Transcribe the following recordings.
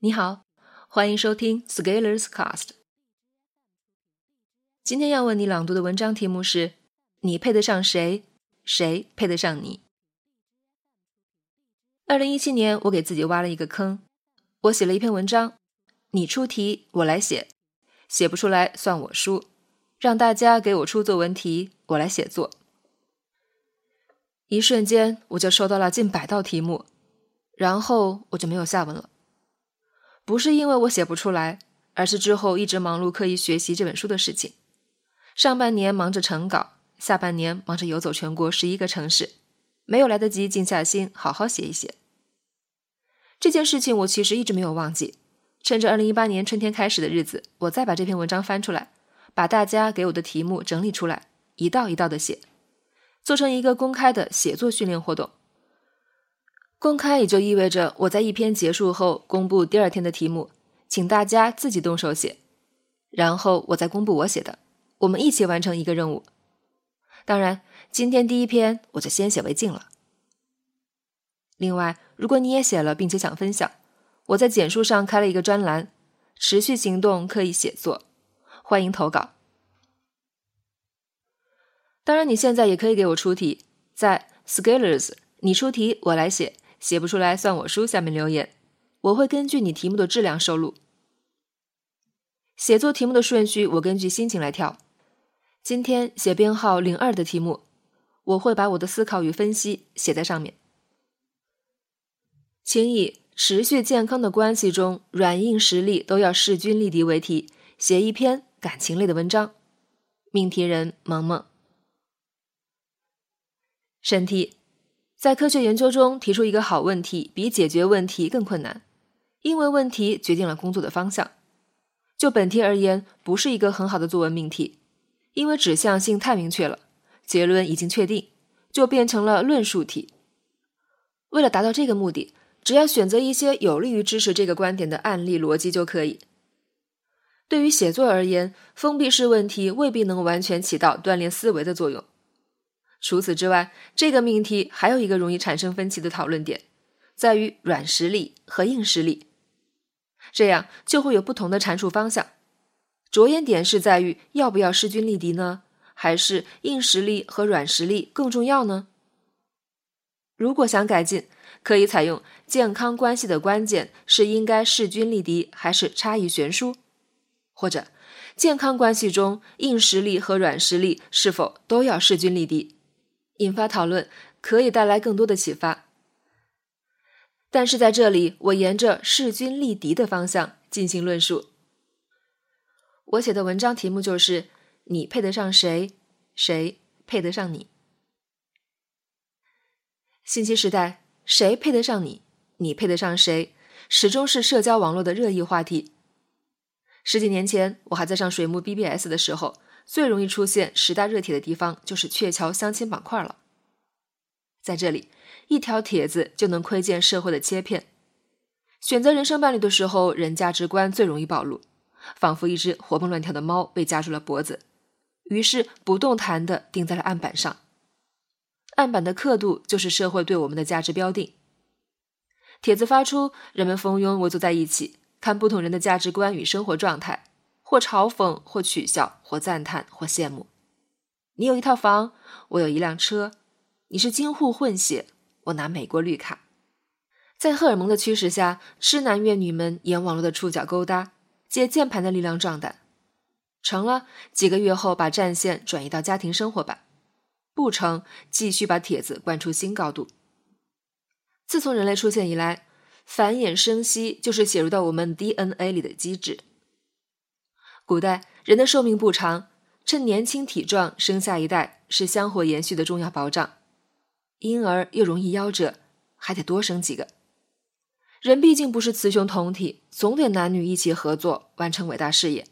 你好，欢迎收听 Scalers Cast。今天要为你朗读的文章题目是：你配得上谁？谁配得上你？二零一七年，我给自己挖了一个坑，我写了一篇文章，你出题，我来写，写不出来算我输，让大家给我出作文题，我来写作。一瞬间，我就收到了近百道题目，然后我就没有下文了。不是因为我写不出来，而是之后一直忙碌刻意学习这本书的事情。上半年忙着成稿，下半年忙着游走全国十一个城市，没有来得及静下心好好写一写。这件事情我其实一直没有忘记。趁着二零一八年春天开始的日子，我再把这篇文章翻出来，把大家给我的题目整理出来，一道一道的写，做成一个公开的写作训练活动。公开也就意味着我在一篇结束后公布第二天的题目，请大家自己动手写，然后我再公布我写的，我们一起完成一个任务。当然，今天第一篇我就先写为敬了。另外，如果你也写了并且想分享，我在简书上开了一个专栏，持续行动可以写作，欢迎投稿。当然，你现在也可以给我出题，在 Scalers，你出题我来写。写不出来算我输。下面留言，我会根据你题目的质量收录。写作题目的顺序我根据心情来跳。今天写编号零二的题目，我会把我的思考与分析写在上面。请以持续健康的关系中软硬实力都要势均力敌为题，写一篇感情类的文章。命题人萌萌。审题。在科学研究中提出一个好问题，比解决问题更困难，因为问题决定了工作的方向。就本题而言，不是一个很好的作文命题，因为指向性太明确了，结论已经确定，就变成了论述题。为了达到这个目的，只要选择一些有利于支持这个观点的案例逻辑就可以。对于写作而言，封闭式问题未必能完全起到锻炼思维的作用。除此之外，这个命题还有一个容易产生分歧的讨论点，在于软实力和硬实力，这样就会有不同的阐述方向。着眼点是在于要不要势均力敌呢，还是硬实力和软实力更重要呢？如果想改进，可以采用健康关系的关键是应该势均力敌还是差异悬殊，或者健康关系中硬实力和软实力是否都要势均力敌？引发讨论可以带来更多的启发，但是在这里，我沿着势均力敌的方向进行论述。我写的文章题目就是“你配得上谁，谁配得上你”。信息时代，谁配得上你，你配得上谁，始终是社交网络的热议话题。十几年前，我还在上水木 BBS 的时候。最容易出现十大热帖的地方就是鹊桥相亲板块了。在这里，一条帖子就能窥见社会的切片。选择人生伴侣的时候，人价值观最容易暴露，仿佛一只活蹦乱跳的猫被夹住了脖子，于是不动弹的钉在了案板上。案板的刻度就是社会对我们的价值标定。帖子发出，人们蜂拥围坐在一起，看不同人的价值观与生活状态。或嘲讽，或取笑，或赞叹，或羡慕。你有一套房，我有一辆车。你是京沪混血，我拿美国绿卡。在荷尔蒙的驱使下，痴男怨女们沿网络的触角勾搭，借键盘的力量壮胆。成了几个月后，把战线转移到家庭生活吧；不成，继续把帖子灌出新高度。自从人类出现以来，繁衍生息就是写入到我们 DNA 里的机制。古代人的寿命不长，趁年轻体壮生下一代是香火延续的重要保障。婴儿又容易夭折，还得多生几个。人毕竟不是雌雄同体，总得男女一起合作完成伟大事业。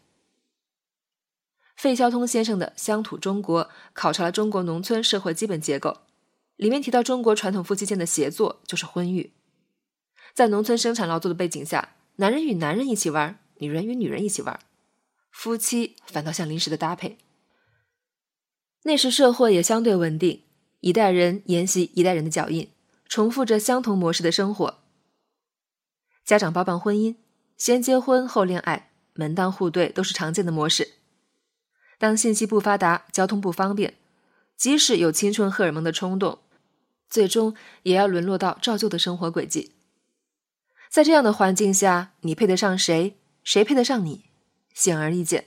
费孝通先生的《乡土中国》考察了中国农村社会基本结构，里面提到中国传统夫妻间的协作就是婚育。在农村生产劳作的背景下，男人与男人一起玩，女人与女人一起玩。夫妻反倒像临时的搭配。那时社会也相对稳定，一代人沿袭一代人的脚印，重复着相同模式的生活。家长包办婚姻，先结婚后恋爱，门当户对都是常见的模式。当信息不发达，交通不方便，即使有青春荷尔蒙的冲动，最终也要沦落到照旧的生活轨迹。在这样的环境下，你配得上谁？谁配得上你？显而易见，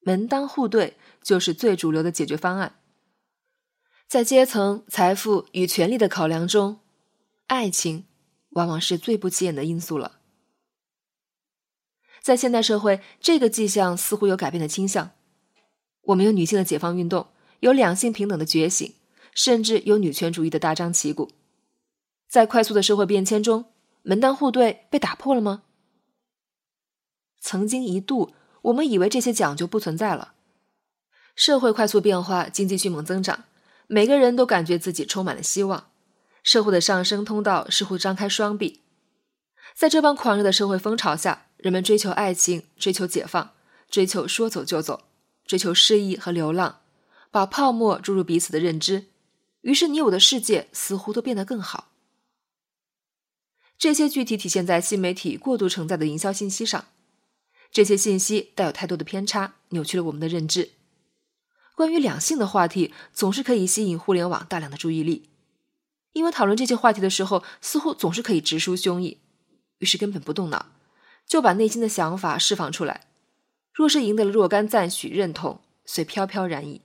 门当户对就是最主流的解决方案。在阶层、财富与权力的考量中，爱情往往是最不起眼的因素了。在现代社会，这个迹象似乎有改变的倾向。我们有女性的解放运动，有两性平等的觉醒，甚至有女权主义的大张旗鼓。在快速的社会变迁中，门当户对被打破了吗？曾经一度，我们以为这些奖就不存在了。社会快速变化，经济迅猛增长，每个人都感觉自己充满了希望，社会的上升通道似乎张开双臂。在这帮狂热的社会风潮下，人们追求爱情，追求解放，追求说走就走。追求诗意和流浪，把泡沫注入彼此的认知，于是你我的世界似乎都变得更好。这些具体体现在新媒体过度承载的营销信息上，这些信息带有太多的偏差，扭曲了我们的认知。关于两性的话题总是可以吸引互联网大量的注意力，因为讨论这些话题的时候，似乎总是可以直抒胸臆，于是根本不动脑，就把内心的想法释放出来。若是赢得了若干赞许认同，遂飘飘然矣。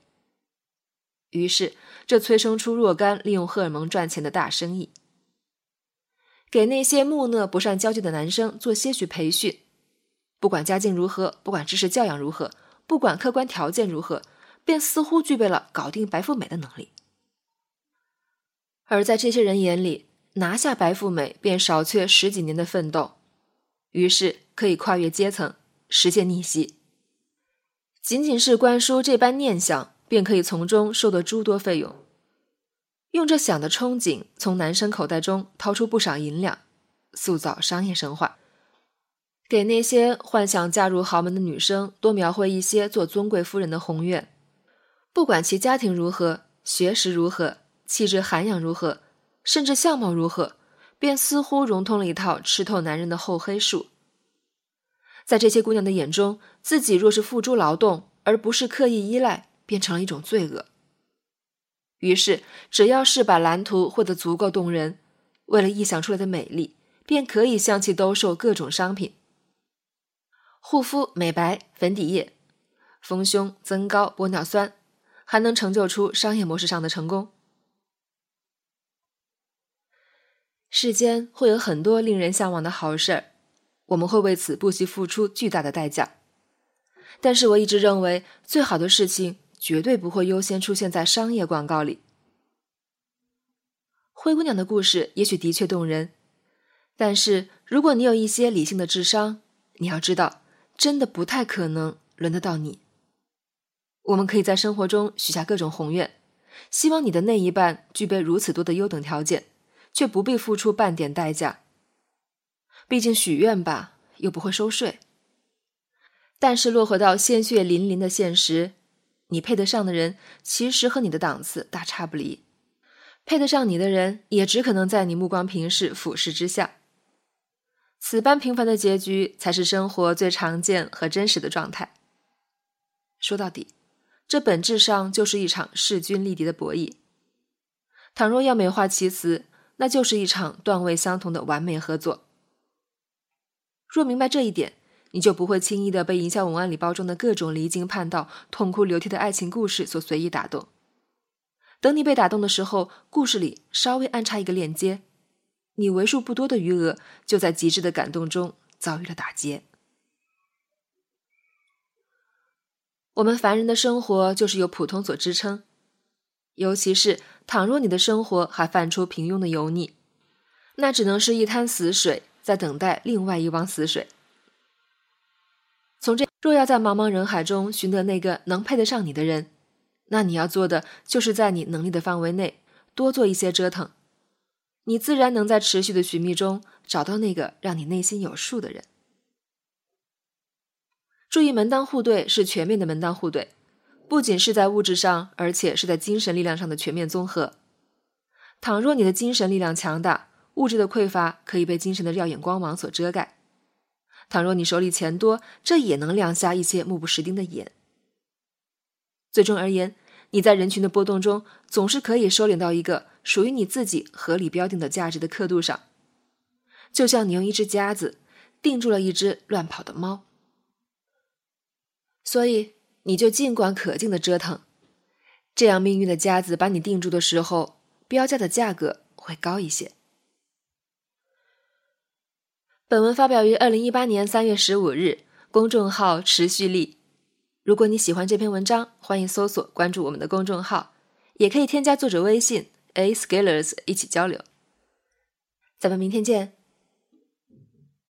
于是，这催生出若干利用荷尔蒙赚钱的大生意，给那些木讷不善交际的男生做些许培训。不管家境如何，不管知识教养如何，不管客观条件如何，便似乎具备了搞定白富美的能力。而在这些人眼里，拿下白富美便少却十几年的奋斗，于是可以跨越阶层，实现逆袭。仅仅是灌输这般念想，便可以从中收得诸多费用。用这想的憧憬，从男生口袋中掏出不少银两，塑造商业神话，给那些幻想嫁入豪门的女生多描绘一些做尊贵夫人的宏愿。不管其家庭如何，学识如何，气质涵养如何，甚至相貌如何，便似乎融通了一套吃透男人的厚黑术。在这些姑娘的眼中，自己若是付诸劳动，而不是刻意依赖，变成了一种罪恶。于是，只要是把蓝图绘得足够动人，为了臆想出来的美丽，便可以向其兜售各种商品：护肤、美白、粉底液、丰胸、增高、玻尿酸，还能成就出商业模式上的成功。世间会有很多令人向往的好事儿。我们会为此不惜付出巨大的代价，但是我一直认为，最好的事情绝对不会优先出现在商业广告里。灰姑娘的故事也许的确动人，但是如果你有一些理性的智商，你要知道，真的不太可能轮得到你。我们可以在生活中许下各种宏愿，希望你的那一半具备如此多的优等条件，却不必付出半点代价。毕竟许愿吧，又不会收税。但是落回到鲜血淋淋的现实，你配得上的人，其实和你的档次大差不离。配得上你的人，也只可能在你目光平视、俯视之下。此般平凡的结局，才是生活最常见和真实的状态。说到底，这本质上就是一场势均力敌的博弈。倘若要美化其词，那就是一场段位相同的完美合作。若明白这一点，你就不会轻易的被营销文案里包装的各种离经叛道、痛哭流涕的爱情故事所随意打动。等你被打动的时候，故事里稍微安插一个链接，你为数不多的余额就在极致的感动中遭遇了打劫。我们凡人的生活就是由普通所支撑，尤其是倘若你的生活还泛出平庸的油腻，那只能是一滩死水。在等待另外一汪死水。从这，若要在茫茫人海中寻得那个能配得上你的人，那你要做的就是在你能力的范围内多做一些折腾，你自然能在持续的寻觅中找到那个让你内心有数的人。注意，门当户对是全面的门当户对，不仅是在物质上，而且是在精神力量上的全面综合。倘若你的精神力量强大，物质的匮乏可以被精神的耀眼光芒所遮盖，倘若你手里钱多，这也能亮瞎一些目不识丁的眼。最终而言，你在人群的波动中，总是可以收敛到一个属于你自己合理标定的价值的刻度上，就像你用一只夹子定住了一只乱跑的猫。所以，你就尽管可劲的折腾，这样命运的夹子把你定住的时候，标价的价格会高一些。本文发表于二零一八年三月十五日，公众号持续力。如果你喜欢这篇文章，欢迎搜索关注我们的公众号，也可以添加作者微信 a scalers 一起交流。咱们明天见。